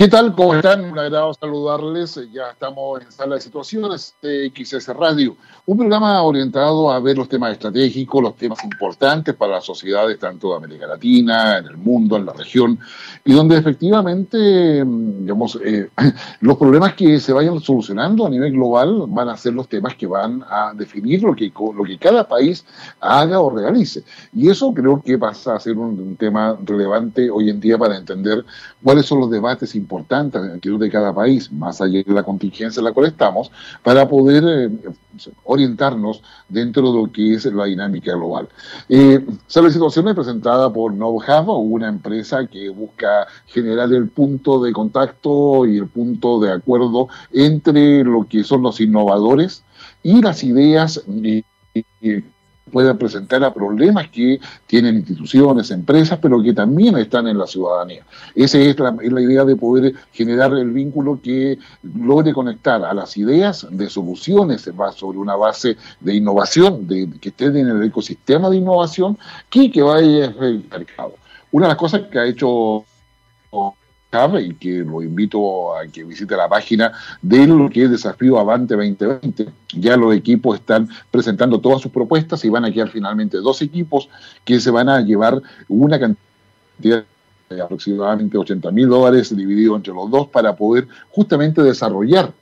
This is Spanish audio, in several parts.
¿Qué tal? ¿Cómo están? Un agrado saludarles. Ya estamos en Sala de Situaciones de XS Radio, un programa orientado a ver los temas estratégicos, los temas importantes para las sociedades tanto de América Latina, en el mundo, en la región, y donde efectivamente, digamos, eh, los problemas que se vayan solucionando a nivel global van a ser los temas que van a definir lo que, lo que cada país haga o realice. Y eso creo que pasa a ser un, un tema relevante hoy en día para entender cuáles son los debates importantes importante en el de cada país, más allá de la contingencia en la cual estamos, para poder eh, orientarnos dentro de lo que es la dinámica global. Eh, la situación es presentada por NovoHub, una empresa que busca generar el punto de contacto y el punto de acuerdo entre lo que son los innovadores y las ideas puedan presentar a problemas que tienen instituciones, empresas, pero que también están en la ciudadanía. Esa es la, idea de poder generar el vínculo que logre conectar a las ideas de soluciones sobre una base de innovación, de, que estén en el ecosistema de innovación, que, que vaya el mercado. Una de las cosas que ha hecho y que lo invito a que visite la página de lo que es Desafío Avante 2020. Ya los equipos están presentando todas sus propuestas y van a quedar finalmente dos equipos que se van a llevar una cantidad de aproximadamente 80 mil dólares dividido entre los dos para poder justamente desarrollar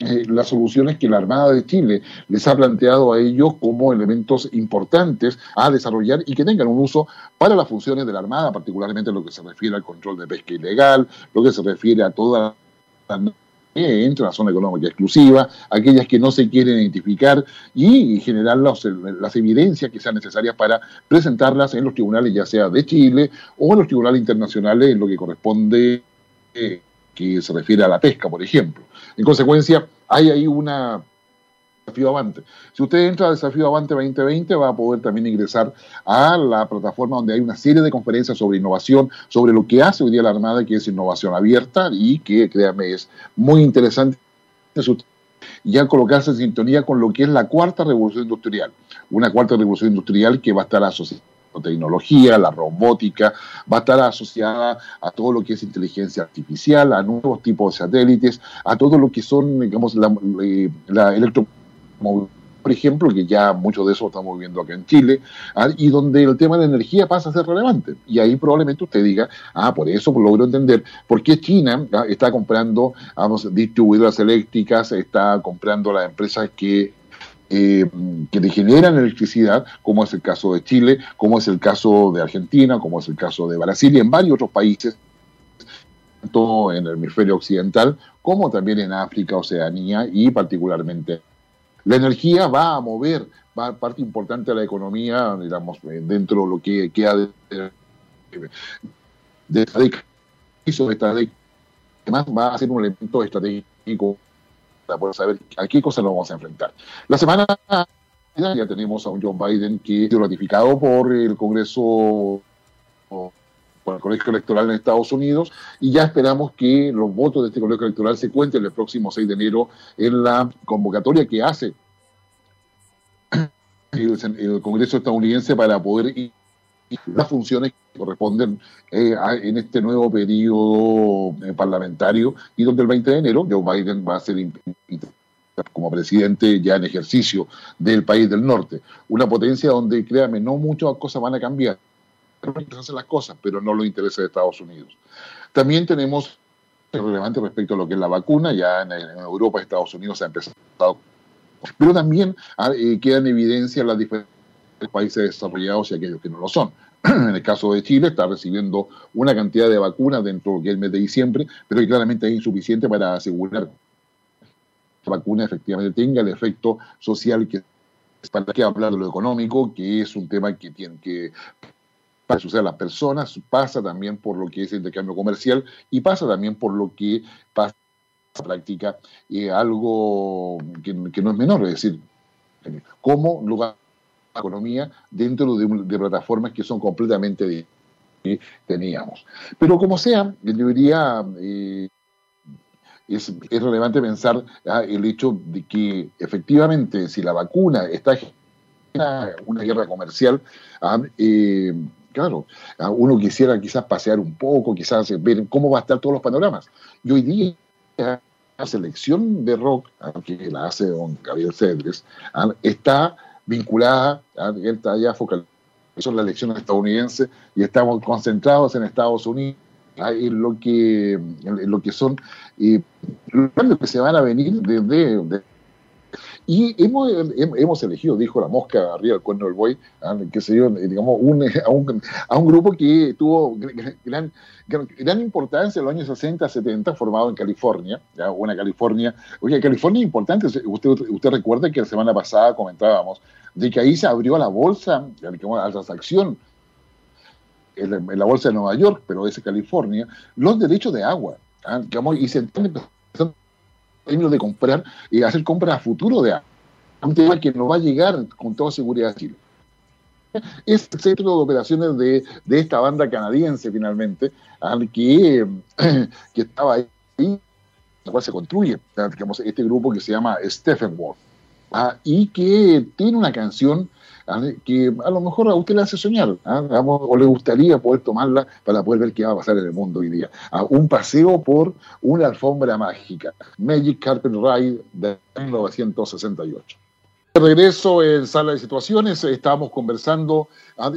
eh, las soluciones que la Armada de Chile les ha planteado a ellos como elementos importantes a desarrollar y que tengan un uso para las funciones de la Armada, particularmente lo que se refiere al control de pesca ilegal, lo que se refiere a toda la entre la zona económica exclusiva, aquellas que no se quieren identificar y generar las, las, evidencias que sean necesarias para presentarlas en los tribunales, ya sea de Chile o en los tribunales internacionales, en lo que corresponde eh, que se refiere a la pesca, por ejemplo. En consecuencia, hay ahí una desafío Avante. Si usted entra a Desafío Avante 2020, va a poder también ingresar a la plataforma donde hay una serie de conferencias sobre innovación, sobre lo que hace hoy día la Armada, que es innovación abierta y que, créanme, es muy interesante ya colocarse en sintonía con lo que es la cuarta revolución industrial. Una cuarta revolución industrial que va a estar asociada tecnología, la robótica, va a estar asociada a todo lo que es inteligencia artificial, a nuevos tipos de satélites, a todo lo que son, digamos, la, eh, la por ejemplo, que ya mucho de eso estamos viendo acá en Chile, ah, y donde el tema de energía pasa a ser relevante. Y ahí probablemente usted diga, ah, por eso logro entender por qué China ah, está comprando, vamos, distribuidoras eléctricas, está comprando las empresas que eh, que generan electricidad, como es el caso de Chile, como es el caso de Argentina, como es el caso de Brasil y en varios otros países, tanto en el hemisferio occidental como también en África, Oceanía y particularmente. La energía va a mover, va parte importante de la economía, digamos, dentro de lo que queda de, de esta década, esta década, además va a ser un elemento estratégico para poder saber a qué cosa nos vamos a enfrentar. La semana ya tenemos a un John Biden que sido ratificado por el Congreso por el Colegio Electoral en Estados Unidos y ya esperamos que los votos de este Colegio Electoral se cuenten el próximo 6 de enero en la convocatoria que hace el, Congreso estadounidense para poder ir las funciones que corresponden eh, en este nuevo periodo eh, parlamentario y donde el 20 de enero Joe Biden va a ser como presidente ya en ejercicio del país del norte. Una potencia donde, créame, no muchas cosas van a cambiar. Hacen las cosas, pero no los intereses de Estados Unidos. También tenemos relevante respecto a lo que es la vacuna, ya en, Europa y Estados Unidos se ha empezado. Pero también ah, eh, queda en evidencia las diferentes países desarrollados y aquellos que no lo son. En el caso de Chile está recibiendo una cantidad de vacunas dentro del mes de diciembre, pero que claramente es insuficiente para asegurar que la vacuna efectivamente tenga el efecto social que para que hablar de lo económico, que es un tema que tiene que para suceder a las personas, pasa también por lo que es el intercambio comercial y pasa también por lo que pasa en la práctica eh, algo que, no es menor, es decir, cómo lugar economía dentro de, plataformas que son completamente que teníamos. Pero como sea, yo diría, eh, es, relevante pensar ah, el hecho de que efectivamente si la vacuna está en una guerra comercial, ah, eh, Claro, uno quisiera quizás pasear un poco, quizás ver cómo va a estar todos los panoramas. Y hoy día la selección de rock, que la hace don Gabriel Cedres, está vinculada, él está ya focalizado en la elección estadounidense y estamos concentrados en Estados Unidos en lo que, lo que son eh, los cambios que se van a venir desde, y hemos, hemos elegido, dijo la mosca arriba del cuerno del buey, que se dio, digamos, un, a, un, a, un, grupo que tuvo gran, gran, importancia en los años 60, 70, formado en California, ¿ya? una California, oye, California es importante, usted, usted recuerda que la semana pasada comentábamos de que ahí se abrió la bolsa, digamos, a la transacción en la, bolsa de Nueva York, pero es California, los derechos de agua, ¿ah? digamos, y se están empezando de comprar y hacer compras a futuro de un que no va a llegar con toda seguridad a Chile. Es el centro de operaciones de, de esta banda canadiense, finalmente, que, que estaba ahí, la cual se construye, digamos, este grupo que se llama Steppenwolf, ¿ah? y que tiene una canción ¿ah? que a lo mejor a usted le hace soñar, ¿ah? o le gustaría poder tomarla para poder ver qué va a pasar en el mundo hoy día. ¿ah? Un paseo por una alfombra mágica, Magic Carpet Ride de 1968. De regreso en sala de situaciones, estábamos conversando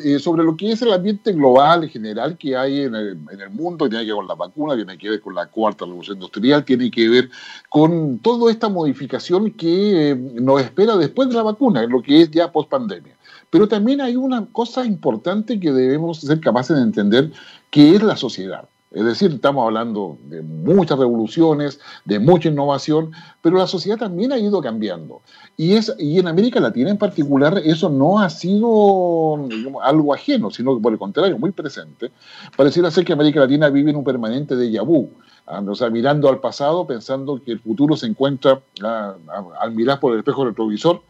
eh, sobre lo que es el ambiente global en general que hay en el, en el, mundo, tiene que ver con la vacuna, tiene que ver con la cuarta revolución industrial, tiene que ver con toda esta modificación que eh, nos espera después de la vacuna, en lo que es ya post pandemia. Pero también hay una cosa importante que debemos ser capaces de entender, que es la sociedad. Es decir, estamos hablando de muchas revoluciones, de mucha innovación, pero la sociedad también ha ido cambiando. Y, es, y en América Latina en particular eso no ha sido algo ajeno, sino por el contrario, muy presente. Pareciera ser que América Latina vive en un permanente déjà vu. Ah, o sea, mirando al pasado, pensando que el futuro se encuentra ah, al mirar por el espejo retrovisor,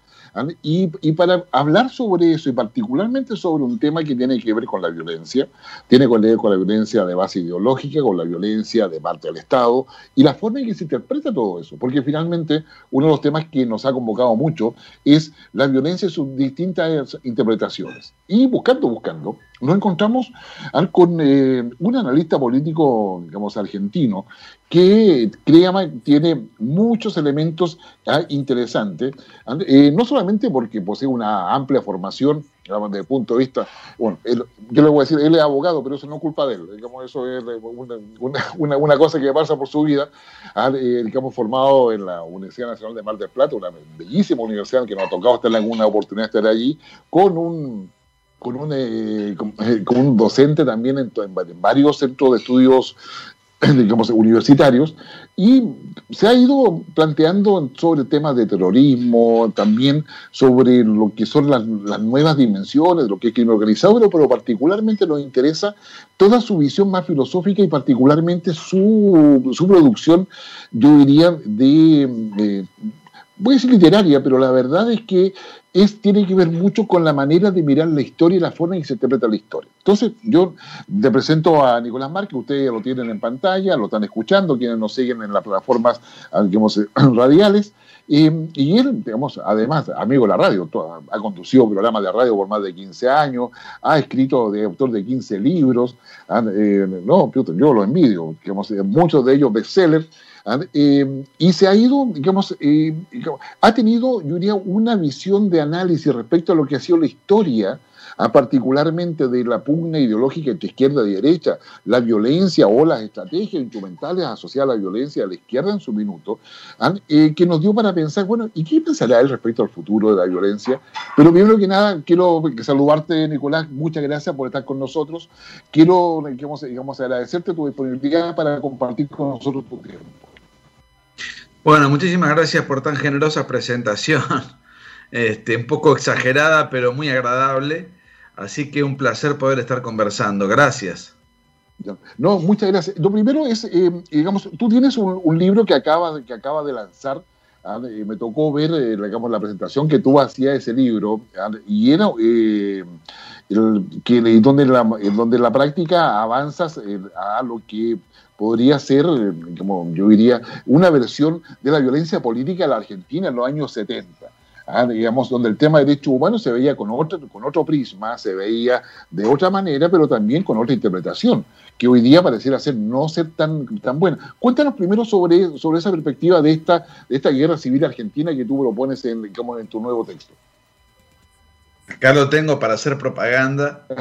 y, y, para hablar sobre eso, y particularmente sobre un tema que tiene que ver con la violencia, tiene que ver con la violencia de base ideológica, con la violencia de parte del Estado, y la forma en que se interpreta todo eso, porque finalmente uno de los temas que nos ha convocado mucho es la violencia y sus distintas interpretaciones. Y buscando, buscando, nos encontramos con eh, un analista político, digamos, argentino, que crea, tiene muchos elementos ah, interesantes, eh, no solamente porque posee una amplia formación, digamos, desde el punto de vista, bueno, yo le voy a decir, él es abogado, pero eso no es culpa de él, digamos, eso es una, una, cosa que pasa por su vida, ah, eh, digamos, formado en la Universidad Nacional de Mar del Plata, una bellísima universidad que nos ha tocado estar en alguna oportunidad de estar allí, con un con un, eh, con, un docente también en, varios centros de estudios digamos, universitarios, y se ha ido planteando sobre temas de terrorismo, también sobre lo que son las, nuevas dimensiones, lo que es crimen organizado, pero, particularmente nos interesa toda su visión más filosófica y particularmente su, su producción, yo diría, de voy a decir literaria, pero la verdad es que tiene que ver mucho con la manera de mirar la historia y la forma en que se interpreta la historia. Entonces, yo te presento a Nicolás Márquez, ustedes ya lo tienen en pantalla, lo están escuchando, quienes nos siguen en las plataformas digamos, radiales, y él, digamos, además, amigo de la radio, ha conducido programas de radio por más de 15 años, ha escrito de autor de 15 libros, eh, no, yo lo envidio, digamos, muchos de ellos bestsellers. Eh, y se ha ido, digamos, eh, ha tenido, yo diría, una visión de análisis respecto a lo que ha sido la historia, ¿ah? particularmente de la pugna ideológica entre izquierda y derecha, la violencia o las estrategias instrumentales asociadas a la violencia de la izquierda en su minuto, ¿ah? eh, que nos dio para pensar, bueno, ¿y qué pensará él respecto al futuro de la violencia? Pero primero que nada, quiero saludarte, Nicolás, muchas gracias por estar con nosotros. Quiero, digamos, agradecerte tu disponibilidad para compartir con nosotros tu tiempo. Bueno, muchísimas gracias por tan generosa presentación. Este, un poco exagerada, pero muy agradable. Así que un placer poder estar conversando. Gracias. No, muchas gracias. Lo primero es, eh, digamos, tú tienes un, libro que acaba, que acaba de lanzar. ¿Ah? me tocó ver, eh, digamos, la presentación que tú hacías de ese libro. ¿ah? y era eh, que, donde, la, donde la práctica avanzas a lo que podría ser, como yo diría, una versión de la violencia política en la Argentina en los años 70. Ah, digamos, donde el tema de derechos humanos se veía con otro, con otro prisma, se veía de otra manera, pero también con otra interpretación, que hoy día pareciera ser no ser tan, tan buena. Cuéntanos primero sobre, sobre esa perspectiva de esta, de esta guerra civil argentina que tú propones en, digamos, en tu nuevo texto. Acá lo tengo para hacer propaganda.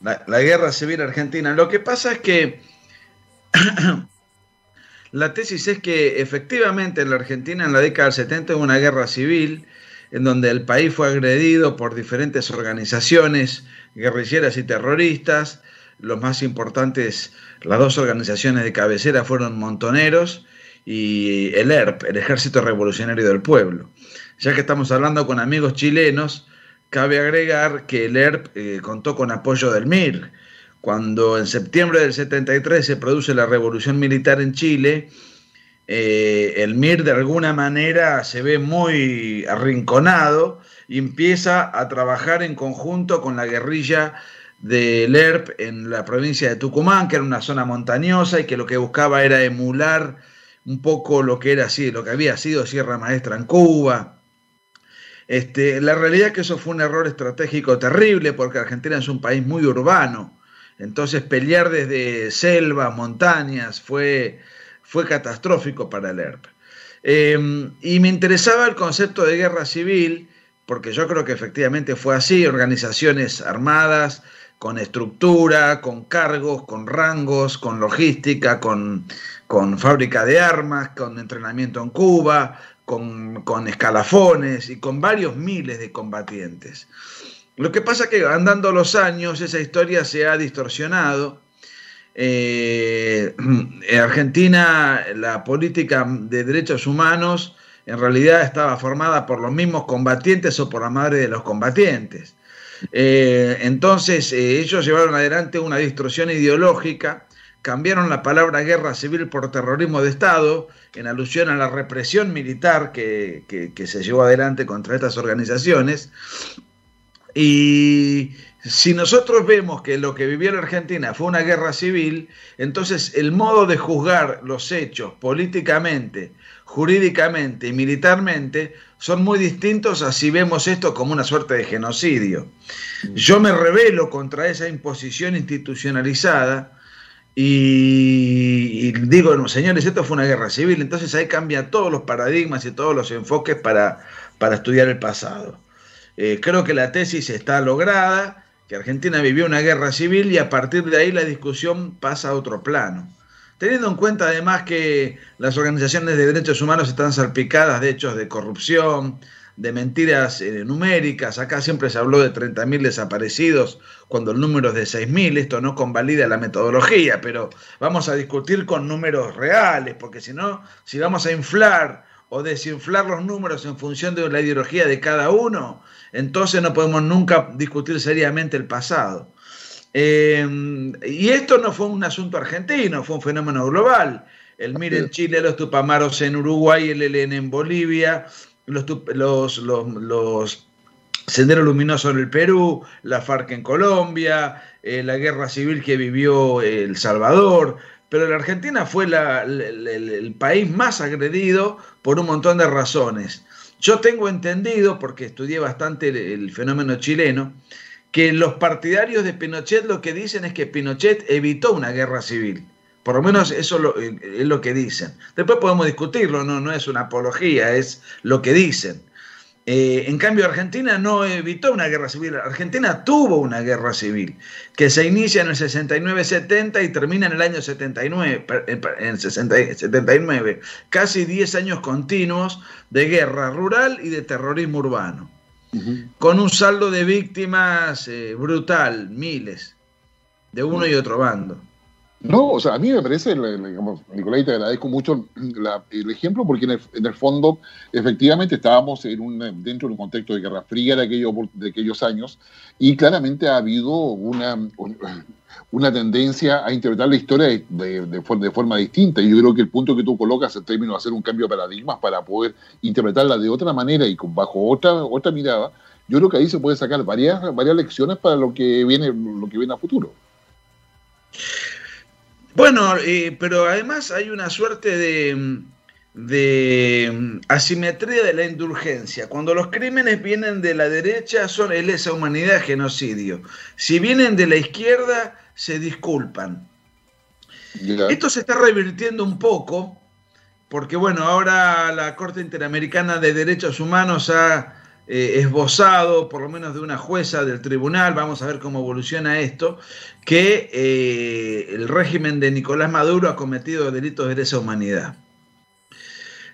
La, guerra civil argentina. Lo que pasa es que la tesis es que efectivamente en la Argentina en la década del 70 hubo una guerra civil en donde el país fue agredido por diferentes organizaciones guerrilleras y terroristas. Los más importantes, las dos organizaciones de cabecera fueron Montoneros y el ERP, el Ejército Revolucionario del Pueblo. Ya que estamos hablando con amigos chilenos, Cabe agregar que el ERP eh, contó con apoyo del MIR. Cuando en septiembre del 73 se produce la revolución militar en Chile, eh, el MIR de alguna manera se ve muy arrinconado y empieza a trabajar en conjunto con la guerrilla del ERP en la provincia de Tucumán, que era una zona montañosa y que lo que buscaba era emular un poco lo que era así, lo que había sido Sierra Maestra en Cuba, este, la realidad es que eso fue un error estratégico terrible porque Argentina es un país muy urbano. Entonces pelear desde selva, montañas, fue, fue catastrófico para el ERP. Em, y me interesaba el concepto de guerra civil, porque yo creo que efectivamente fue así, organizaciones armadas, con estructura, con cargos, con rangos, con logística, con, con fábrica de armas, con entrenamiento en Cuba, con, escalafones y con varios miles de combatientes. Lo que pasa es que andando los años esa historia se ha distorsionado. Eh, en Argentina la política de derechos humanos en realidad estaba formada por los mismos combatientes o por la madre de los combatientes. Eh, entonces eh, ellos llevaron adelante una distorsión ideológica cambiaron la palabra guerra civil por terrorismo de Estado, en alusión a la represión militar que, se llevó adelante contra estas organizaciones. Y si nosotros vemos que lo que vivió la Argentina fue una guerra civil, entonces el modo de juzgar los hechos políticamente, jurídicamente y militarmente son muy distintos a si vemos esto como una suerte de genocidio. Yo me revelo contra esa imposición institucionalizada y, digo, señores, esto fue una guerra civil, entonces ahí cambia todos los paradigmas y todos los enfoques para, para estudiar el pasado. Eh, creo que la tesis está lograda, que Argentina vivió una guerra civil y a partir de ahí la discusión pasa a otro plano. Teniendo en cuenta además que las organizaciones de derechos humanos están salpicadas de hechos de corrupción, de mentiras eh, numéricas. Acá siempre se habló de 30.000 desaparecidos cuando el número es de 6.000. Esto no convalida la metodología, pero vamos a discutir con números reales, porque si no, si vamos a inflar o desinflar los números en función de la ideología de cada uno, entonces no podemos nunca discutir seriamente el pasado. Eh, y esto no fue un asunto argentino, fue un fenómeno global. El MIR en Chile, los Tupamaros en Uruguay, el ELN en Bolivia, los, los, Senderos Luminosos en el Perú, la FARC en Colombia, eh, la guerra civil que vivió El Salvador, pero la Argentina fue el, país más agredido por un montón de razones. Yo tengo entendido, porque estudié bastante el, fenómeno chileno, que los partidarios de Pinochet lo que dicen es que Pinochet evitó una guerra civil. Por lo menos eso eh, es lo que dicen. Después podemos discutirlo, no, no es una apología, es lo que dicen. Eh, en cambio, Argentina no evitó una guerra civil. Argentina tuvo una guerra civil que se inicia en el 69-70 y termina en el año 79, en 79. Casi 10 años continuos de guerra rural y de terrorismo urbano. Con un saldo de víctimas eh, brutal, miles, de uno y otro bando. No, o sea, a mí me parece, digamos, Nicolai, te agradezco mucho el ejemplo porque en el, fondo efectivamente estábamos en un, dentro de un contexto de guerra fría de, aquello, de aquellos años y claramente ha habido una, una tendencia a interpretar la historia de, de, forma distinta. Y yo creo que el punto que tú colocas en términos de hacer un cambio de paradigmas para poder interpretarla de otra manera y con, bajo otra, otra mirada, yo creo que ahí se puede sacar varias, varias lecciones para lo que viene, lo que viene a futuro. Bueno, eh, pero además hay una suerte de, de mm, asimetría de la indulgencia. Cuando los crímenes vienen de la derecha son lesa humanidad, genocidio. Si vienen de la izquierda, se disculpan. Esto se está revirtiendo un poco, porque bueno, ahora la Corte Interamericana de Derechos Humanos ha eh, esbozado, por lo menos de una jueza del tribunal, vamos a ver cómo evoluciona esto, que eh, el régimen de Nicolás Maduro ha cometido delitos de lesa humanidad.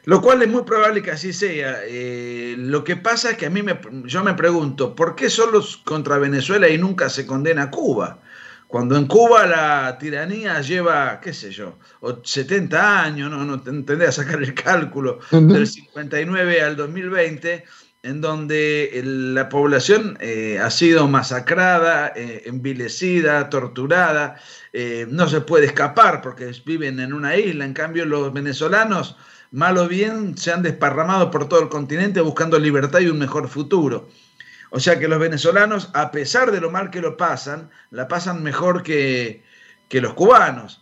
Lo cual es muy probable que así sea. Eh, lo que pasa es que a mí me, yo me pregunto, ¿por qué solo contra Venezuela y nunca se condena a Cuba? Cuando en Cuba la tiranía lleva, qué sé yo, 70 años, no, no tendría a sacar el cálculo, del 59 al 2020, en donde la población eh, ha sido masacrada, eh, envilecida, torturada, no se puede escapar porque viven en una isla, en cambio los venezolanos mal o bien, se han desparramado por todo el continente buscando libertad y un mejor futuro. O sea que los venezolanos, a pesar de lo mal que lo pasan, la pasan mejor que, los cubanos.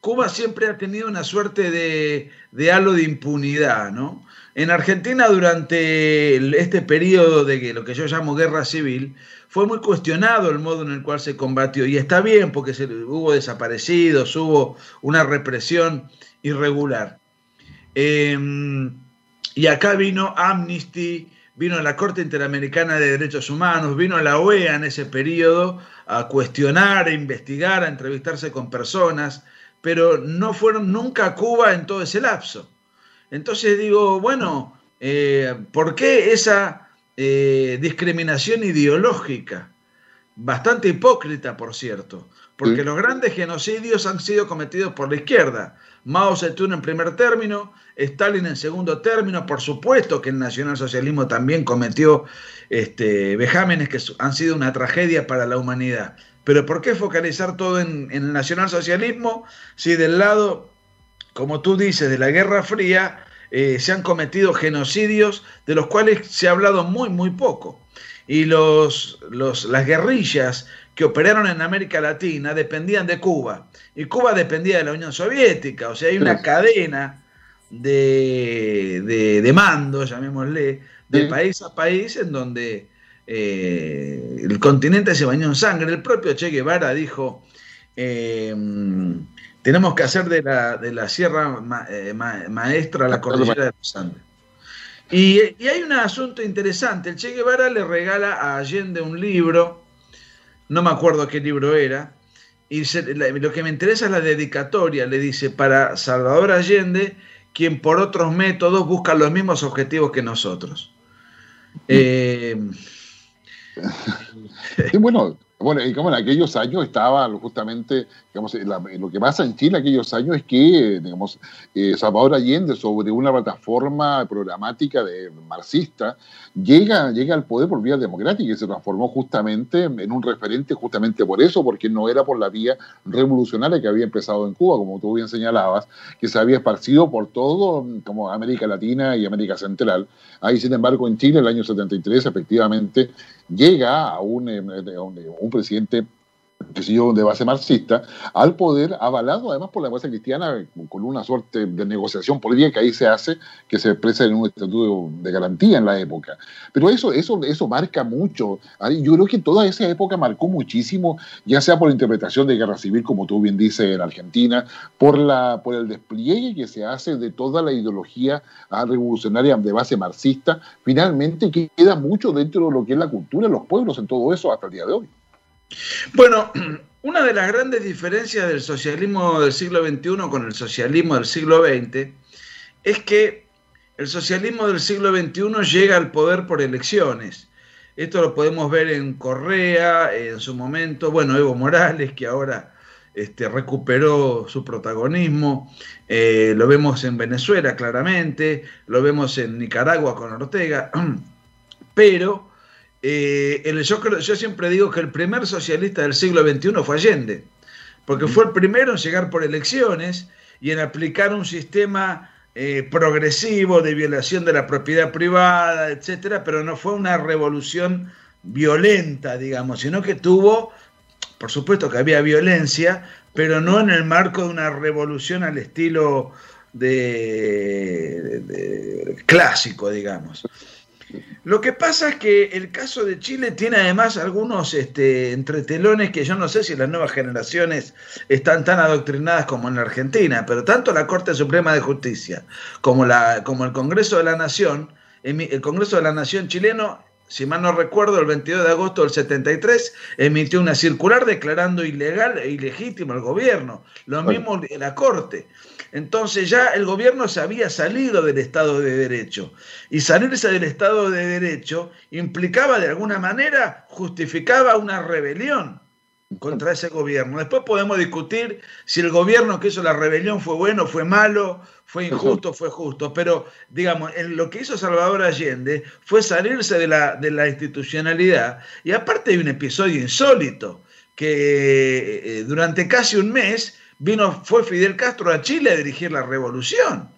Cuba siempre ha tenido una suerte de, halo de impunidad, ¿no? En Argentina, durante este periodo de lo que yo llamo guerra civil, fue muy cuestionado el modo en el cual se combatió. Y está bien, porque hubo desaparecidos, hubo una represión irregular. Em, y acá vino Amnesty, vino la Corte Interamericana de Derechos Humanos, vino la OEA en ese periodo a cuestionar, a investigar, a entrevistarse con personas, pero no fueron nunca a Cuba en todo ese lapso. Entonces digo, bueno, eh, ¿por qué esa eh, discriminación ideológica? Bastante hipócrita, por cierto, porque los grandes genocidios han sido cometidos por la izquierda. Mao Zedong en primer término, Stalin en segundo término, por supuesto que el nacionalsocialismo también cometió este, vejámenes que han sido una tragedia para la humanidad. Pero ¿por qué focalizar todo en, el nacionalsocialismo si del lado, como tú dices, de la Guerra Fría eh, se han cometido genocidios de los cuales se ha hablado muy, muy poco? Y los, las guerrillas que operaron en América Latina dependían de Cuba. Y Cuba dependía de la Unión Soviética, o sea, hay una cadena de, de, mando, llamémosle, de país a país en donde eh, el continente se bañó en sangre. El propio Che Guevara dijo, em, tenemos que hacer de la, de la Sierra eh, Maestra la cordillera de los Andes. Y, y, hay un asunto interesante, el Che Guevara le regala a Allende un libro, no me acuerdo qué libro era, y lo que me interesa es la dedicatoria, le dice, para Salvador Allende, quien por otros métodos busca los mismos objetivos que nosotros. Eh, bueno, bueno, en aquellos años estaba justamente, digamos, lo que pasa en Chile aquellos años es que, digamos, eh, Salvador Allende, sobre una plataforma programática de marxista, llega, llega al poder por vía democrática y se transformó justamente en un referente justamente por eso, porque no era por la vía revolucionaria que había empezado en Cuba, como tú bien señalabas, que se había esparcido por todo, como América Latina y América Central. Ahí, sin embargo, en Chile, en el año 73, efectivamente, llega a un, eh, un presidente que de base marxista, al poder, avalado además por la base cristiana, con una suerte de negociación política que ahí se hace, que se expresa en un estatuto de garantía en la época. Pero eso, eso, eso marca mucho. Yo creo que toda esa época marcó muchísimo, ya sea por la interpretación de guerra civil, como tú bien dices, en Argentina, por, la, por el despliegue que se hace de toda la ideología ah, revolucionaria de base marxista, finalmente queda mucho dentro de lo que es la cultura los pueblos en todo eso hasta el día de hoy. Bueno, una de las grandes diferencias del socialismo del siglo XXI con el socialismo del siglo XX es que el socialismo del siglo XXI llega al poder por elecciones. Esto lo podemos ver en Correa, en su momento, bueno, Evo Morales, que ahora este, recuperó su protagonismo, eh, lo vemos en Venezuela claramente, lo vemos en Nicaragua con Ortega, pero eh, yo, siempre digo que el primer socialista del siglo XXI fue Allende, porque fue el primero en llegar por elecciones y en aplicar un sistema eh, progresivo de violación de la propiedad privada, etcétera, pero no fue una revolución violenta, digamos, sino que tuvo, por supuesto que había violencia, pero no en el marco de una revolución al estilo de, clásico, digamos. Lo que pasa es que el caso de Chile tiene además algunos este, entretelones que yo no sé si las nuevas generaciones están tan adoctrinadas como en la Argentina, pero tanto la Corte Suprema de Justicia como, la, como el Congreso de la Nación, el Congreso de la Nación chileno si mal no recuerdo, el 22 de agosto del 73 emitió una circular declarando ilegal e ilegítimo el gobierno. Lo mismo la Corte. Entonces ya el gobierno se había salido del Estado de Derecho. Y salirse del Estado de Derecho implicaba de alguna manera, justificaba una rebelión contra ese gobierno. Después podemos discutir si el gobierno que hizo la rebelión fue bueno, fue malo, fue injusto, fue justo. Pero, digamos, en lo que hizo Salvador Allende fue salirse de la, de la institucionalidad. Y aparte hay un episodio insólito, que eh, durante casi un mes vino, fue Fidel Castro a Chile a dirigir la revolución.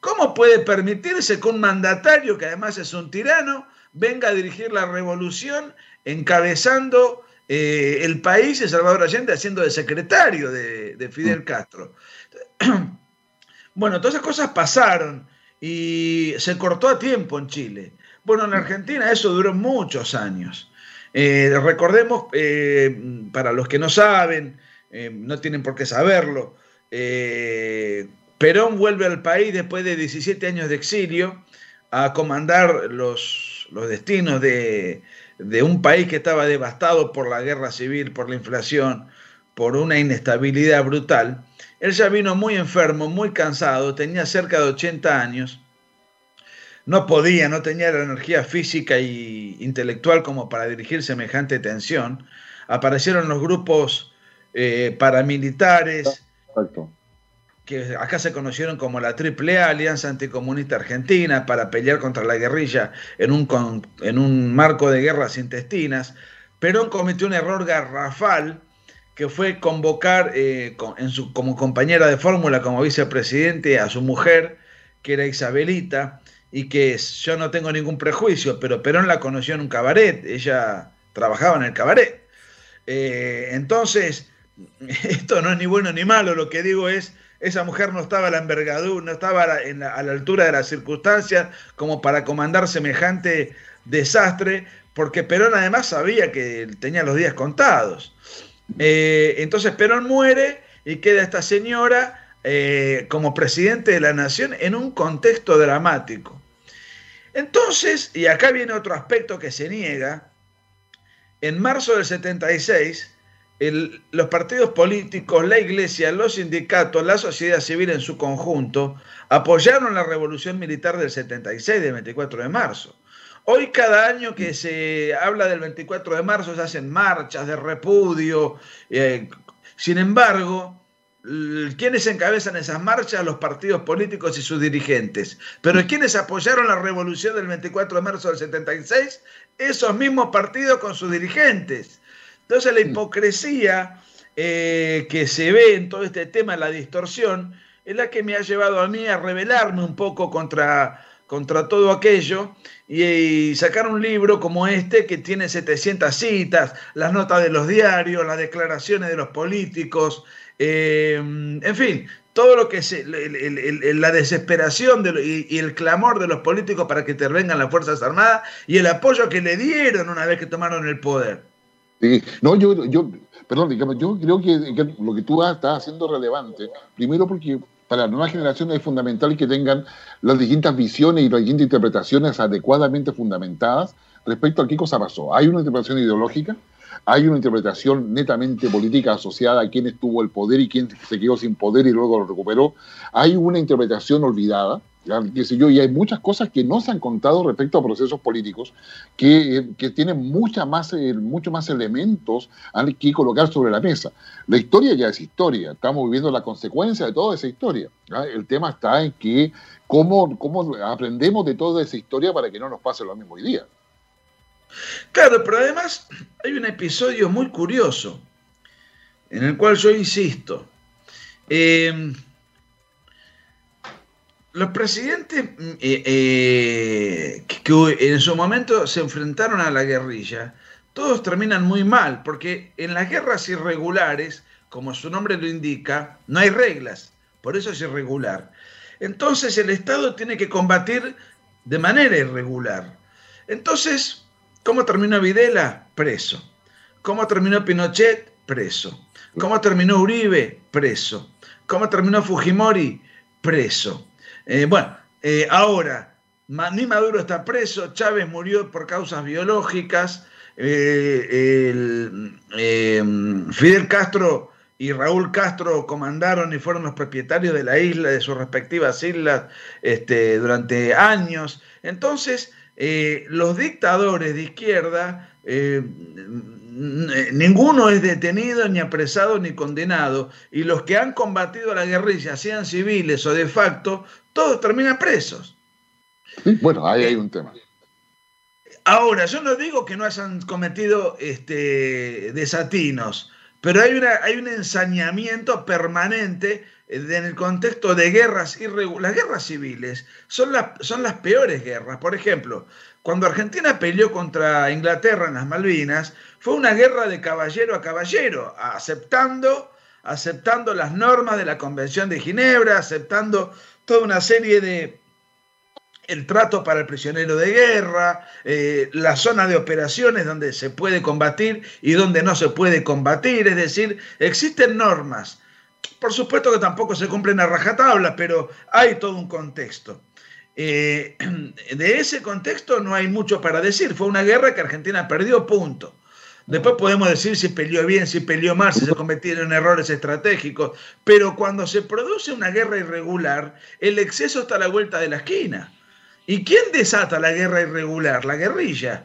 ¿Cómo puede permitirse que un mandatario, que además es un tirano, venga a dirigir la revolución encabezando eh, el país y Salvador Allende haciendo de secretario de, Fidel mm. Castro? bueno, todas esas cosas pasaron y se cortó a tiempo en Chile. Bueno, en Argentina eso duró muchos años. Eh, recordemos, eh, para los que no saben, eh, no tienen por qué saberlo. Perón vuelve al país después de 17 años de exilio a comandar los, los destinos de, un país que estaba devastado por la guerra civil, por la inflación, por una inestabilidad brutal. Él ya vino muy enfermo, muy cansado, tenía cerca de 80 años, no podía, no tenía la energía física e intelectual como para dirigir semejante tensión. Aparecieron los grupos eh, paramilitares, que acá se conocieron como la AAA, Alianza Anticomunista Argentina, para pelear contra la guerrilla en un, en un marco de guerras intestinas. Perón cometió un error garrafal que fue convocar eh, en su, como compañera de fórmula, como vicepresidente, a su mujer, que era Isabelita, y que yo no tengo ningún prejuicio, pero Perón la conoció en un cabaret, ella trabajaba en el cabaret. Eh, entonces, esto no es ni bueno ni malo, lo que digo es, esa mujer no estaba a la envergadura, no estaba a la, altura de las circunstancias como para comandar semejante desastre, porque Perón además sabía que tenía los días contados. Eh, entonces Perón muere y queda esta señora eh, como presidente de la nación en un contexto dramático. Entonces, y acá viene otro aspecto que se niega, en marzo del 76, los partidos políticos, la iglesia, los sindicatos, la sociedad civil en su conjunto apoyaron la revolución militar del 76, del 24 de marzo. Hoy cada año que se habla del 24 de marzo se hacen marchas de repudio. Eh, sin embargo, ¿quiénes encabezan esas marchas? Los partidos políticos y sus dirigentes. Pero ¿quiénes apoyaron la revolución del 24 de marzo del 76? Esos mismos partidos con sus dirigentes. Entonces la hipocresía eh, que se ve en todo este tema, la distorsión, es la que me ha llevado a mí a rebelarme un poco contra, contra todo aquello y, sacar un libro como este que tiene 700 citas, las notas de los diarios, las declaraciones de los políticos, eh, en fin, todo lo que es la desesperación y, el clamor de los políticos para que intervengan las Fuerzas Armadas y el apoyo que le dieron una vez que tomaron el poder. Sí, no, yo, yo, perdón, yo creo que, lo que tú estás haciendo relevante, primero porque para la nueva generación es fundamental que tengan las distintas visiones y las distintas interpretaciones adecuadamente fundamentadas respecto a qué cosa pasó. Hay una interpretación ideológica, hay una interpretación netamente política asociada a quién estuvo el poder y quién se quedó sin poder y luego lo recuperó. Hay una interpretación olvidada, y hay muchas cosas que no se han contado respecto a procesos políticos que, eh, tienen mucha más, eh, mucho más elementos que colocar sobre la mesa. La historia ya es historia, estamos viviendo la consecuencia de toda esa historia. El tema está en que cómo, cómo aprendemos de toda esa historia para que no nos pase lo mismo hoy día. Claro, pero además hay un episodio muy curioso en el cual yo insisto. Eh, los presidentes mm, eh, eh, que en su momento se enfrentaron a la guerrilla, todos terminan muy mal, porque en las guerras irregulares, como su nombre lo indica, no hay reglas, por eso es irregular. entonces el Estado tiene que combatir de manera irregular. Entonces, ¿cómo terminó Videla? Preso. ¿Cómo terminó Pinochet? Preso. ¿Cómo terminó Uribe? Preso. ¿Cómo terminó Fujimori? Preso. Eh, bueno, eh, ahora, ni Maduro está preso, Chávez murió por causas biológicas, eh, Fidel Castro y Raúl Castro comandaron y fueron los propietarios de la isla, de sus respectivas islas, este, durante años. Entonces, los dictadores de izquierda ninguno es detenido, ni apresado, ni condenado, y los que han combatido a la guerrilla, sean civiles o de facto, todos terminan presos. Bueno, ahí hay un tema. Ahora, yo no digo que no hayan cometido este, desatinos, pero hay, una, hay un ensañamiento permanente en el contexto de guerras irregulares. Las guerras civiles son, son las peores guerras. Por ejemplo, cuando Argentina peleó contra Inglaterra en las Malvinas, fue una guerra de caballero a caballero, aceptando, aceptando las normas de la Convención de Ginebra, aceptando toda una serie de el trato para el prisionero de guerra, eh, la zona de operaciones donde se puede combatir y donde no se puede combatir, es decir, existen normas. Por supuesto que tampoco se cumplen a rajatabla, pero hay todo un contexto. Eh, de ese contexto no hay mucho para decir. Fue una guerra que Argentina perdió, punto. Después podemos decir si peleó bien, si peleó mal, si se cometieron errores estratégicos. Pero cuando se produce una guerra irregular, el exceso está a la vuelta de la esquina. ¿Y quién desata la guerra irregular? La guerrilla.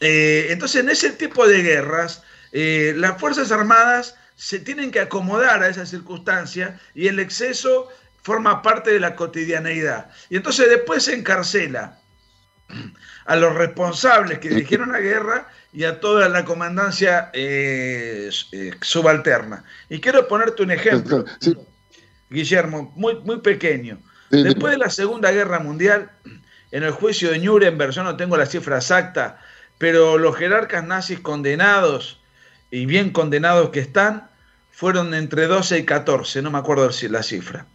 Eh, entonces, en ese tipo de guerras, eh, las Fuerzas Armadas se tienen que acomodar a esa circunstancia y el exceso forma parte de la cotidianeidad. Y entonces después se encarcela a los responsables que dirigieron la guerra y a toda la comandancia eh, subalterna. Y quiero ponerte un ejemplo, Guillermo, muy, muy pequeño. Después de la Segunda Guerra Mundial, en el juicio de Nuremberg, yo no tengo la cifra exacta, pero los jerarcas nazis condenados y bien condenados que están, fueron entre 12 y 14, no me acuerdo la cifra.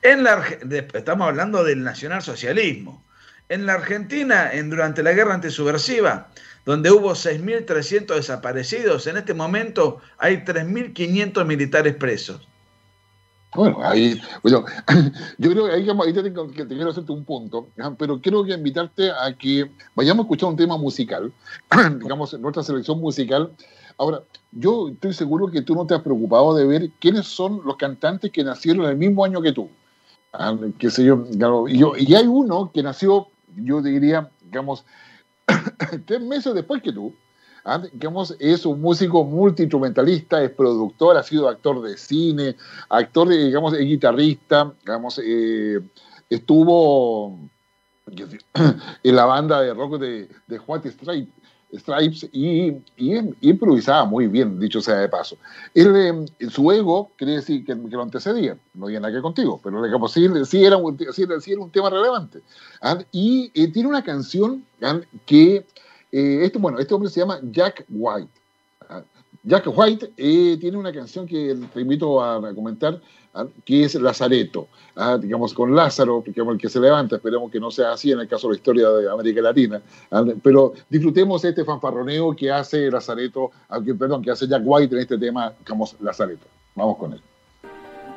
Estamos hablando del nacionalsocialismo. En la Argentina, en, durante la guerra antisubversiva, donde hubo 6.300 desaparecidos, en este momento hay 3.500 militares presos. Bueno, ahí, bueno, yo creo que ahí, te, tengo, que, te quiero hacerte un punto, pero quiero que invitarte a que vayamos a escuchar un tema musical, digamos, nuestra selección musical. Ahora, yo estoy seguro que tú no te has preocupado de ver quiénes son los cantantes que nacieron el mismo año que tú. Ah, qué sé yo, y, hay uno que nació, yo diría, digamos, tres meses después que tú, digamos, es un músico multiinstrumentalista, es productor, ha sido actor de cine, actor, digamos, es guitarrista, digamos, eh, estuvo en la banda de rock de, de White Stripe, Stripes y, improvisaba muy bien, dicho sea de paso. Eh, su ego quiere decir que, lo antecedía, no había nada que contigo, pero digamos, sí, sí, era, un, era un tema relevante. ¿ah? Y eh, tiene una canción ¿ah? que, eh, este, bueno, este hombre se llama Jack White. ¿ah? Jack White tiene una canción que te invito a comentar, ¿ah? que es Lazareto, ¿ah? digamos con Lázaro, digamos, el que se levanta, esperemos que no sea así en el caso de la historia de América Latina, pero disfrutemos este fanfarroneo que hace Lazareto, perdón, que hace Jack White en este tema, digamos, Lazareto. Vamos con él.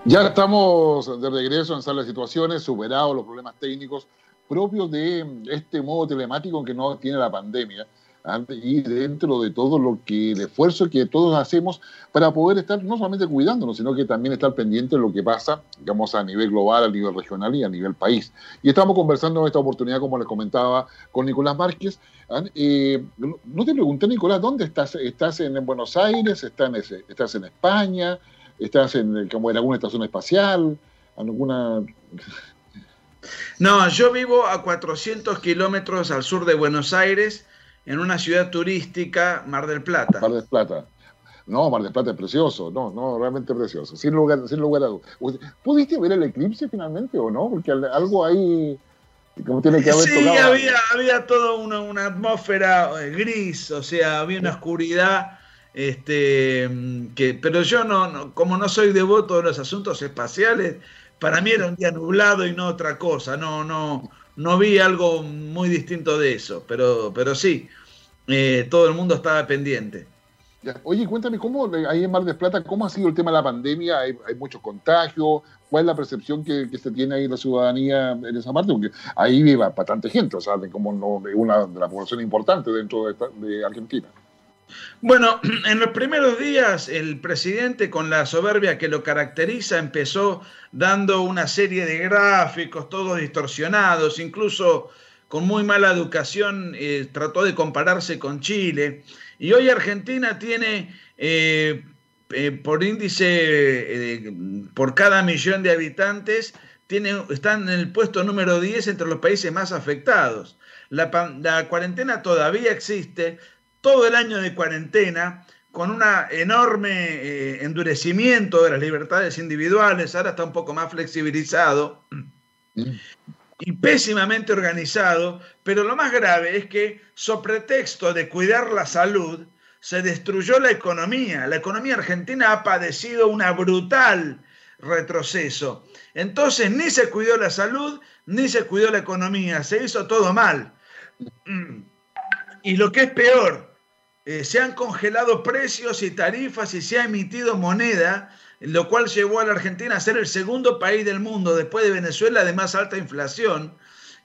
Ya estamos de regreso en sala de situaciones, superados los problemas técnicos propios de este modo telemático que no tiene la pandemia y dentro de todo lo que el esfuerzo que todos hacemos para poder estar no solamente cuidándonos, sino que también estar pendiente de lo que pasa, digamos, a nivel global, a nivel regional y a nivel país. Y estamos conversando en esta oportunidad, como les comentaba, con Nicolás Márquez. Eh, no te pregunté, Nicolás, ¿dónde estás? ¿Estás en Buenos Aires? ¿Estás en, estás en España? ¿Estás en, como en alguna estación espacial? ¿Alguna...? No, yo vivo a 400 kilómetros al sur de Buenos Aires, en una ciudad turística, Mar del Plata. Mar del Plata. No, Mar del Plata es precioso, no, no, realmente precioso, sin lugar, sin lugar a dudas. ¿Pudiste ver el eclipse finalmente o no? Porque algo ahí como tiene que haber sí, había, había toda una, atmósfera eh, gris, o sea, había una oscuridad, este, que, pero yo no, como no soy devoto de los asuntos espaciales, para mí era un día nublado y no otra cosa. No, no, no vi algo muy distinto de eso, pero, pero sí, eh, todo el mundo estaba pendiente. Oye, cuéntame, ¿cómo ahí en Mar del Plata, cómo ha sido el tema de la pandemia? ¿Hay, muchos contagios? ¿Cuál es la percepción que, se tiene ahí la ciudadanía en esa parte? Porque ahí vive bastante gente, o sea, como una de la población importante dentro de, Argentina. Bueno, en los primeros días el presidente con la soberbia que lo caracteriza empezó dando una serie de gráficos, todos distorsionados, incluso con muy mala educación eh, trató de compararse con Chile. Y hoy Argentina tiene eh, eh, por índice, por cada millón de habitantes, tiene, están en el puesto número 10 entre los países más afectados. La cuarentena todavía existe, todo el año de cuarentena, con un enorme endurecimiento de las libertades individuales, ahora está un poco más flexibilizado y pésimamente organizado, pero lo más grave es que, sobre pretexto de cuidar la salud, se destruyó la economía. La economía argentina ha padecido una brutal retroceso. Entonces, ni se cuidó la salud, ni se cuidó la economía, se hizo todo mal. Y lo que es peor, eh, se han congelado precios y tarifas y se ha emitido moneda lo cual llevó a la Argentina a ser el segundo país del mundo después de Venezuela de más alta inflación.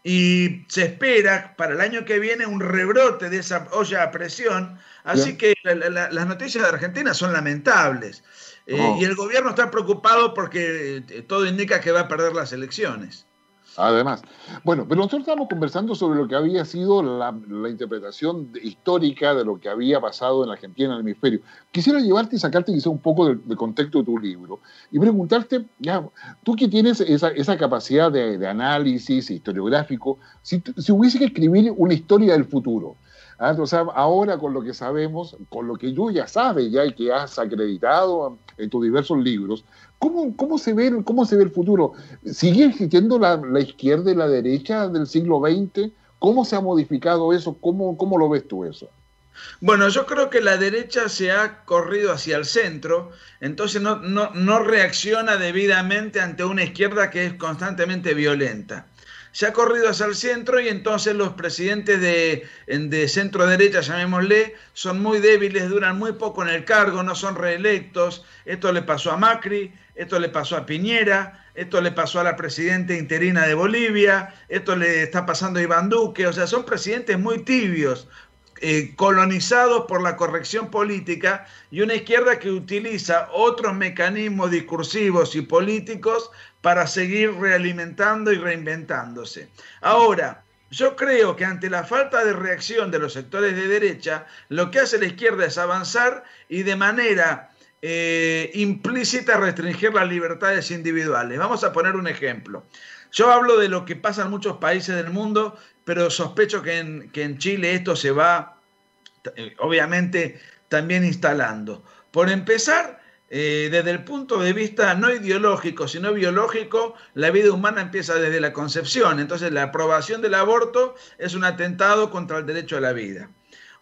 Y se espera para el año que viene un rebrote de esa olla a presión. Así que las noticias de Argentina son lamentables. Eh, oh. y el gobierno está preocupado porque eh, todo indica que va a perder las elecciones. Además, bueno, pero nosotros estábamos conversando sobre lo que había sido la, interpretación histórica de lo que había pasado en la Argentina, en el hemisferio. Quisiera llevarte y sacarte quizá un poco del, contexto de tu libro y preguntarte, ya, tú que tienes esa, capacidad de, análisis historiográfico, si, si hubiese que escribir una historia del futuro, ¿Ah? O sea, ahora con lo que sabemos, con lo que yo ya sabe ya y que has acreditado en tus diversos libros, ¿cómo, cómo, se, ve, cómo se ve el futuro? ¿Sigue existiendo la, izquierda y la derecha del siglo XX? ¿Cómo se ha modificado eso? ¿Cómo, cómo lo ves tú eso? Bueno, yo creo que la derecha se ha corrido hacia el centro, entonces no, no, no reacciona debidamente ante una izquierda que es constantemente violenta se ha corrido hacia el centro y entonces los presidentes de, de centro derecha, llamémosle, son muy débiles, duran muy poco en el cargo, no son reelectos. Esto le pasó a Macri, esto le pasó a Piñera, esto le pasó a la presidenta interina de Bolivia, esto le está pasando a Iván Duque, o sea, son presidentes muy tibios, eh, colonizados por la corrección política y una izquierda que utiliza otros mecanismos discursivos y políticos para seguir realimentando y reinventándose. Ahora, yo creo que ante la falta de reacción de los sectores de derecha, lo que hace la izquierda es avanzar y de manera eh, implícita restringir las libertades individuales. Vamos a poner un ejemplo. Yo hablo de lo que pasa en muchos países del mundo, pero sospecho que en, que en Chile esto se va, eh, obviamente, también instalando. Por empezar, eh, desde el punto de vista no ideológico, sino biológico, la vida humana empieza desde la concepción. Entonces, la aprobación del aborto es un atentado contra el derecho a la vida.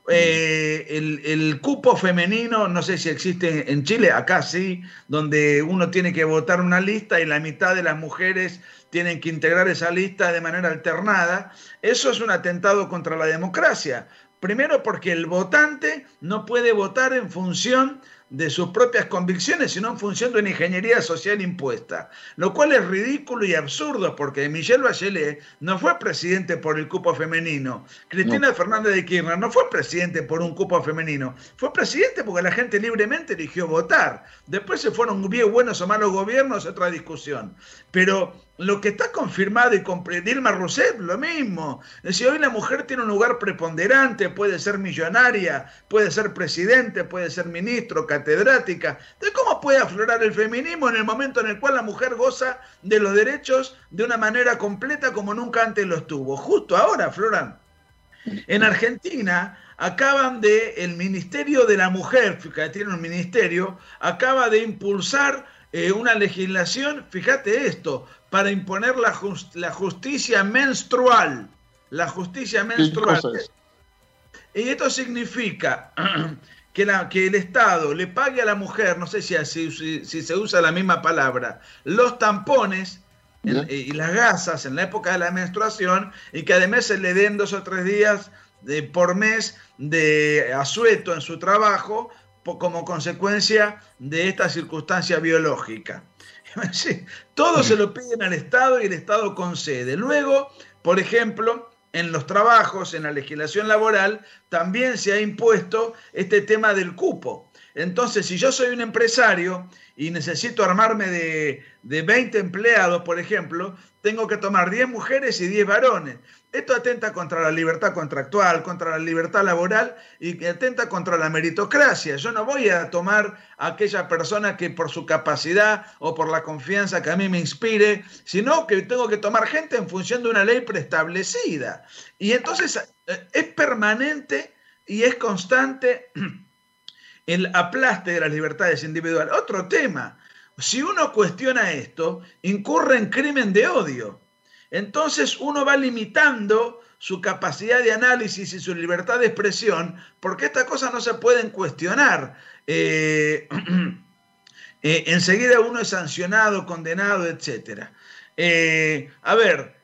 Eh, el, cupo femenino, no sé si existe en Chile, acá sí, donde uno tiene que votar una lista y la mitad de las mujeres tienen que integrar esa lista de manera alternada. Eso es un atentado contra la democracia. Primero porque el votante no puede votar en función de sus propias convicciones, sino en función de una ingeniería social impuesta. Lo cual es ridículo y absurdo, porque Michelle Bachelet no fue presidente por el cupo femenino. Cristina Fernández de Kirchner no fue presidente por un cupo femenino. Fue presidente porque la gente libremente eligió votar. Después se fueron bien buenos o malos gobiernos, otra discusión. Pero lo que está confirmado y con Dilma Rousseff, lo mismo. Es decir, hoy la mujer tiene un lugar preponderante, puede ser millonaria, puede ser presidente, puede ser ministro, catedrática. Entonces, ¿cómo puede aflorar el feminismo en el momento en el cual la mujer goza de los derechos de una manera completa como nunca antes lo estuvo? Justo ahora afloran. En Argentina acaban de, el Ministerio de la Mujer, que tiene un ministerio, acaba de impulsar eh, una legislación, fíjate esto, para imponer la, la justicia menstrual. La justicia menstrual. Y esto significa que, la, que, el Estado le pague a la mujer, no sé si, si, si, se usa la misma palabra, los tampones y las gasas en la época de la menstruación y que además se le den dos o tres días de, por mes de asueto en su trabajo como consecuencia de esta circunstancia biológica. todo se lo piden al Estado y el Estado concede. Luego, por ejemplo, en los trabajos, en la legislación laboral, también se ha impuesto este tema del cupo. Entonces, si yo soy un empresario y necesito armarme de, de 20 empleados, por ejemplo, tengo que tomar 10 mujeres y 10 varones. Esto atenta contra la libertad contractual, contra la libertad laboral y atenta contra la meritocracia. Yo no voy a tomar a aquella persona que por su capacidad o por la confianza que a mí me inspire, sino que tengo que tomar gente en función de una ley preestablecida. Y entonces eh, es permanente y es constante el aplaste de las libertades individuales. Otro tema, si uno cuestiona esto, incurre en crimen de odio entonces uno va limitando su capacidad de análisis y su libertad de expresión, porque estas cosas no se pueden cuestionar. Eh, eh, enseguida uno es sancionado, condenado, etc. Eh, a ver,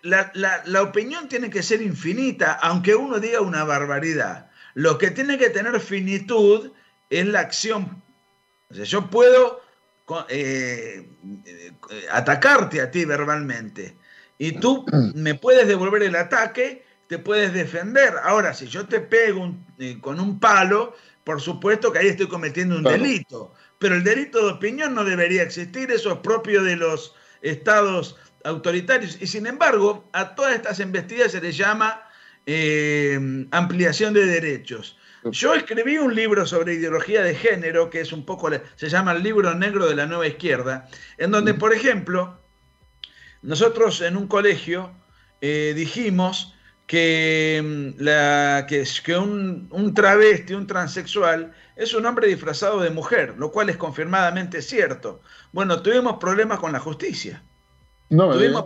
la, la, opinión tiene que ser infinita, aunque uno diga una barbaridad. Lo que tiene que tener finitud es la acción. O sea, yo puedo eh, eh, atacarte a ti verbalmente. Y tú me puedes devolver el ataque, te puedes defender. Ahora, si yo te pego eh, con un palo, por supuesto que ahí estoy cometiendo un delito. Pero el delito de opinión no debería existir, eso es propio de los estados autoritarios. Y sin embargo, a todas estas investidas se les llama ampliación de derechos. Yo escribí un libro sobre ideología de género, que es un poco, se llama el libro negro de la nueva izquierda, en donde, por ejemplo, nosotros en un colegio eh, dijimos que, mm, la, que, que un, un, travesti, un transexual, es un hombre disfrazado de mujer, lo cual es confirmadamente cierto. Bueno, tuvimos problemas con la justicia. No, tuvimos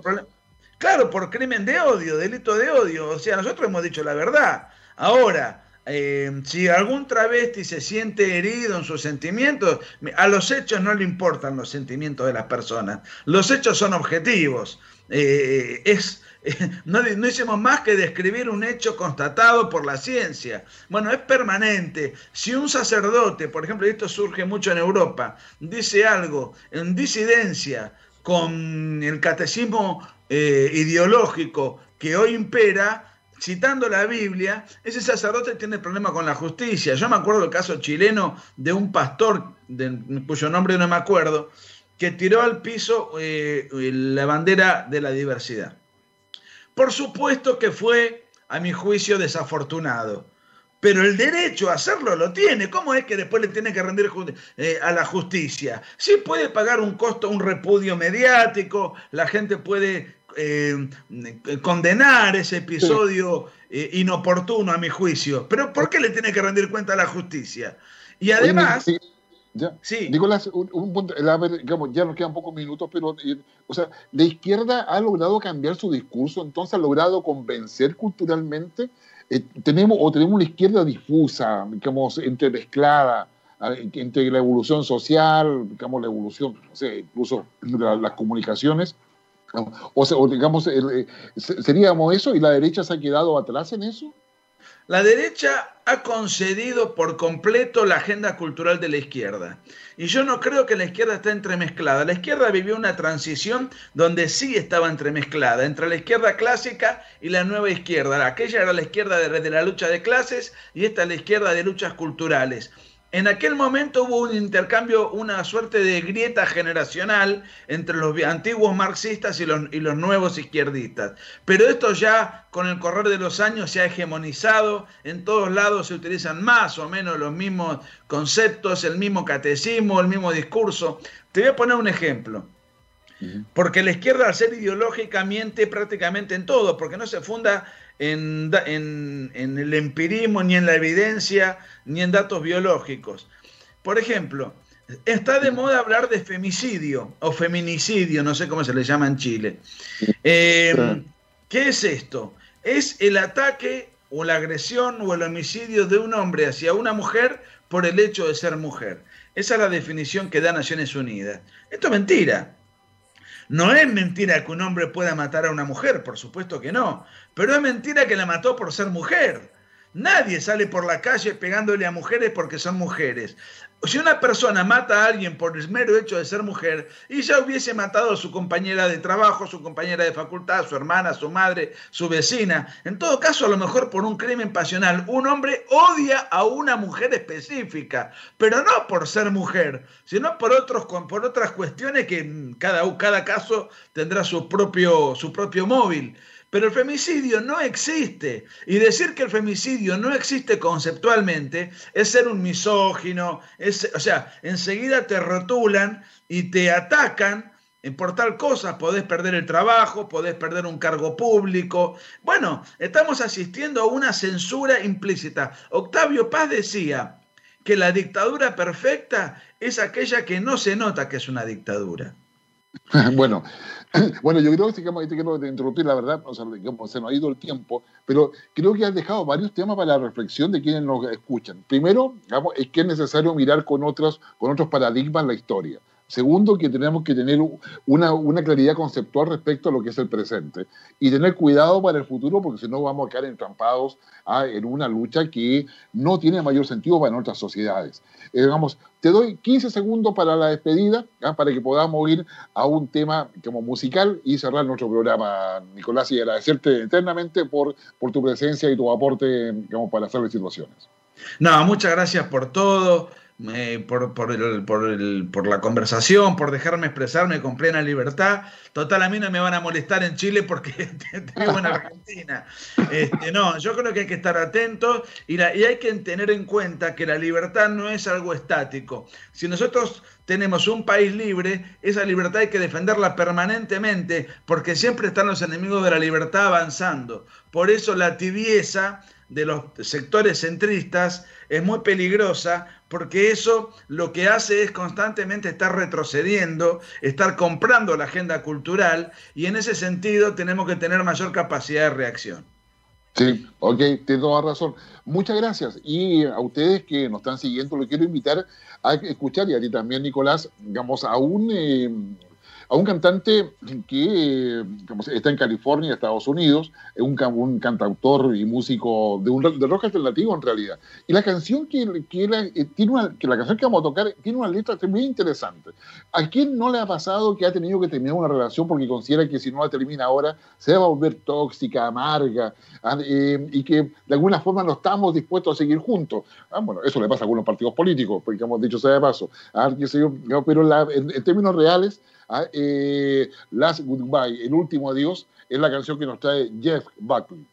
Claro, por crimen de odio, delito de odio. O sea, nosotros hemos dicho la verdad. Ahora, eh, si algún travesti se siente herido en sus sentimientos, a los hechos no le importan los sentimientos de las personas. Los hechos son objetivos. Eh, es, no, no, hicimos más que describir un hecho constatado por la ciencia. Bueno, es permanente. Si un sacerdote, por ejemplo, esto surge mucho en Europa, dice algo en disidencia con el catecismo eh, ideológico que hoy impera, citando la Biblia, ese sacerdote tiene problema con la justicia. Yo me acuerdo del caso chileno de un pastor, cuyo nombre no me acuerdo, que tiró al piso eh, la bandera de la diversidad. Por supuesto que fue, a mi juicio, desafortunado. Pero el derecho a hacerlo lo tiene. ¿Cómo es que después le tiene que rendir eh, a la justicia? Sí puede pagar un costo, un repudio mediático, la gente puede eh, condenar ese episodio eh, inoportuno a mi juicio. Pero ¿por qué le tiene que rendir cuenta a la justicia? Y además... sí, Nicolás, un, punto, ya nos quedan pocos minutos, pero, eh, o sea, la izquierda ha logrado cambiar su discurso, entonces ha logrado convencer culturalmente. tenemos, o tenemos una izquierda difusa, digamos, entremezclada, entre la evolución social, digamos, la evolución, no sé, incluso las comunicaciones, o, sea, digamos, eh, ¿seríamos eso y la derecha se ha quedado atrás en eso? La derecha ha concedido por completo la agenda cultural de la izquierda. Y yo no creo que la izquierda esté entremezclada. La izquierda vivió una transición donde sí estaba entremezclada, entre la izquierda clásica y la nueva izquierda. Aquella era la izquierda de, de la lucha de clases y esta la izquierda de luchas culturales. En aquel momento hubo un intercambio, una suerte de grieta generacional entre los antiguos marxistas y los, nuevos izquierdistas. Pero esto ya con el correr de los años se ha hegemonizado, en todos lados se utilizan más o menos los mismos conceptos, el mismo catecismo, el mismo discurso. Te voy a poner un ejemplo. Porque la izquierda al ser ideológica miente prácticamente en todo, porque no se funda en, el empirismo, ni en la evidencia, ni en datos biológicos. Por ejemplo, está de moda hablar de femicidio o feminicidio, no sé cómo se le llama en Chile. Eh, ¿Qué es esto? Es el ataque o la agresión o el homicidio de un hombre hacia una mujer por el hecho de ser mujer. Esa es la definición que da Naciones Unidas. Esto es mentira. No es mentira que un hombre pueda matar a una mujer, por supuesto que no, pero es mentira que la mató por ser mujer. Nadie sale por la calle pegándole a mujeres porque son mujeres. Si una persona mata a alguien por el mero hecho de ser mujer y ya hubiese matado a su compañera de trabajo, su compañera de facultad, su hermana, su madre, su vecina, en todo caso a lo mejor por un crimen pasional, un hombre odia a una mujer específica, pero no por ser mujer, sino por, otros, por otras cuestiones que cada, cada caso tendrá su propio, su propio móvil. Pero el femicidio no existe. Y decir que el femicidio no existe conceptualmente es ser un misógino. Es, o sea, enseguida te rotulan y te atacan por tal cosa. Podés perder el trabajo, podés perder un cargo público. Bueno, estamos asistiendo a una censura implícita. Octavio Paz decía que la dictadura perfecta es aquella que no se nota que es una dictadura. bueno, bueno, yo creo que sí, te quiero interrumpir, la verdad, o sea, se nos ha ido el tiempo, pero creo que has dejado varios temas para la reflexión de quienes nos escuchan. Primero, digamos, es que es necesario mirar con otros, con otros paradigmas la historia. Segundo, que tenemos que tener una, claridad conceptual respecto a lo que es el presente y tener cuidado para el futuro porque si no vamos a quedar entrampados ah, en una lucha que no tiene mayor sentido para nuestras sociedades. Eh, te doy 15 segundos para la despedida, ah, para que podamos ir a un tema como musical y cerrar nuestro programa, Nicolás, y agradecerte eternamente por, por tu presencia y tu aporte digamos, para hacer las situaciones. No, muchas gracias por todo por, por, el, por, el, por, la conversación, por dejarme expresarme con plena libertad. Total, a mí no me van a molestar en Chile porque vivo en Argentina. Este, no, yo creo que hay que estar atentos y, y hay que tener en cuenta que la libertad no es algo estático. Si nosotros tenemos un país libre, esa libertad hay que defenderla permanentemente porque siempre están los enemigos de la libertad avanzando. Por eso la tibieza de los sectores centristas es muy peligrosa porque eso lo que hace es constantemente estar retrocediendo, estar comprando la agenda cultural y en ese sentido tenemos que tener mayor capacidad de reacción. Sí, ok, tienes toda razón. Muchas gracias. Y a ustedes que nos están siguiendo, les quiero invitar a escuchar, y a ti también, Nicolás, digamos, a un... Eh, a un cantante que está en California, Estados Unidos, es un, un, cantautor y músico de, un, de rock alternativo en realidad. Y la canción que, que, la, eh, tiene una, que la canción que vamos a tocar tiene una letra muy interesante. ¿A quién no le ha pasado que ha tenido que terminar una relación porque considera que si no la termina ahora se va a volver tóxica, amarga, ah, eh, y que de alguna forma no estamos dispuestos a seguir juntos? Ah, bueno, eso le pasa a algunos partidos políticos, porque hemos dicho sea de paso. Ah, pero en términos reales, eh, Last Goodbye, el último adiós, es la canción que nos trae Jeff Buckley.